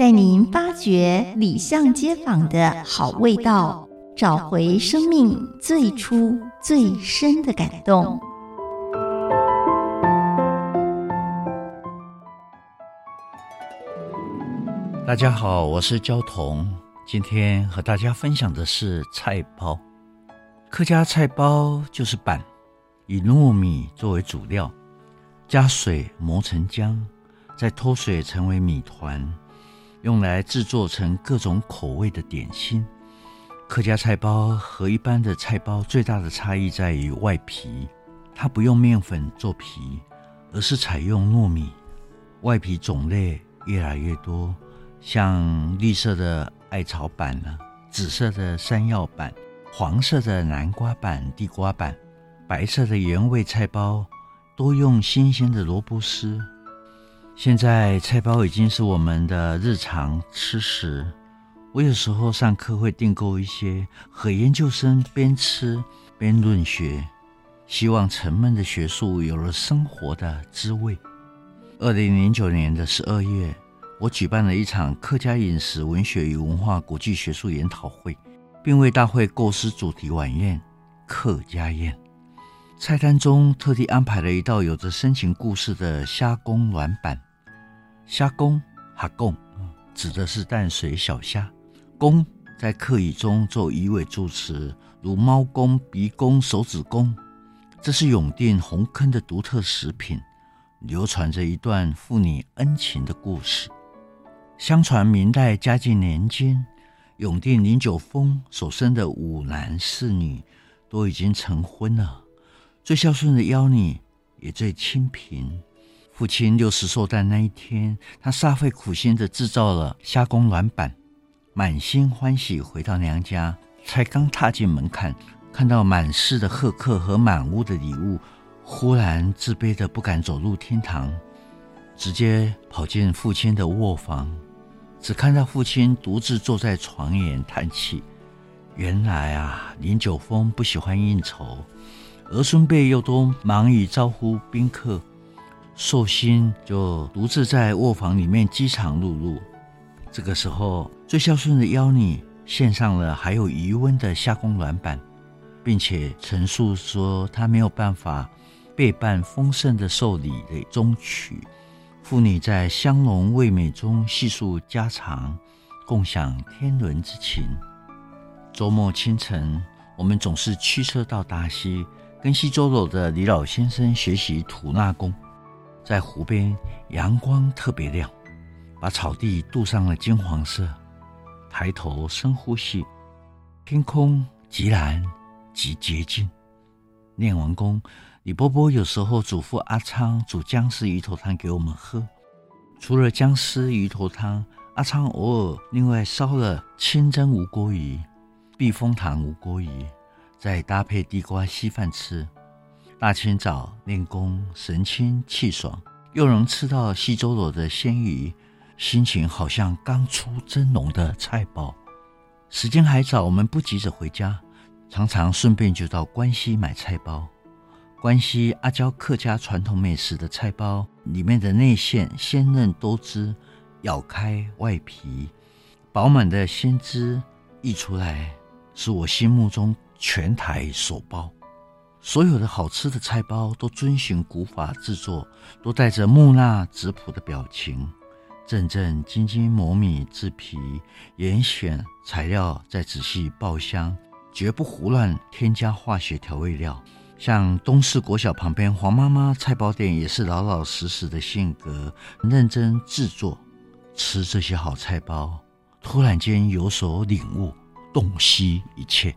带您发掘里巷街坊的好味道，找回生命最初最深的感动。大家好，我是焦桐，今天和大家分享的是菜包。客家菜包就是板，以糯米作为主料，加水磨成浆，再脱水成为米团。用来制作成各种口味的点心。客家菜包和一般的菜包最大的差异在于外皮，它不用面粉做皮，而是采用糯米。外皮种类越来越多，像绿色的艾草板呢，紫色的山药板，黄色的南瓜板、地瓜板，白色的原味菜包，多用新鲜的萝卜丝。现在菜包已经是我们的日常吃食。我有时候上课会订购一些，和研究生边吃边论学，希望沉闷的学术有了生活的滋味。二零零九年的十二月，我举办了一场客家饮食文学与文化国际学术研讨会，并为大会构思主题晚宴——客家宴。菜单中特地安排了一道有着深情故事的虾公软板。虾公、哈公，指的是淡水小虾。公在客语中做鱼尾助词，如猫公、鼻公、手指公。这是永定红坑的独特食品，流传着一段父女恩情的故事。相传明代嘉靖年间，永定林九峰所生的五男四女都已经成婚了，最孝顺的幺女也最清贫。父亲六十寿诞那一天，他煞费苦心的制造了虾公卵板，满心欢喜回到娘家，才刚踏进门槛，看到满室的贺客和满屋的礼物，忽然自卑的不敢走入厅堂，直接跑进父亲的卧房，只看到父亲独自坐在床沿叹气。原来啊，林九峰不喜欢应酬，儿孙辈又都忙于招呼宾客。寿星就独自在卧房里面饥肠辘辘。这个时候，最孝顺的幺女献上了还有余温的虾公卵板，并且陈述说她没有办法备办丰盛的寿礼的终曲。父女在香浓味美中细数家常，共享天伦之情。周末清晨，我们总是驱车到大溪，跟西周楼的李老先生学习吐纳功。在湖边，阳光特别亮，把草地镀上了金黄色。抬头深呼吸，天空极蓝极洁净。练完功，李伯伯有时候嘱咐阿昌煮姜丝鱼头汤给我们喝。除了姜丝鱼头汤，阿昌偶尔另外烧了清蒸无锅鱼、避风塘无锅鱼，再搭配地瓜稀饭吃。大清早练功，神清气爽，又能吃到溪州罗的鲜鱼，心情好像刚出蒸笼的菜包。时间还早，我们不急着回家，常常顺便就到关西买菜包。关西阿娇客家传统美食的菜包，里面的内馅鲜嫩多汁，咬开外皮，饱满的鲜汁溢出来，是我心目中全台首包。所有的好吃的菜包都遵循古法制作，都带着木讷质朴的表情，战战兢兢磨米制皮，严选材料，再仔细爆香，绝不胡乱添加化学调味料。像东势国小旁边黄妈妈菜包店，也是老老实实的性格，认真制作。吃这些好菜包，突然间有所领悟，洞悉一切。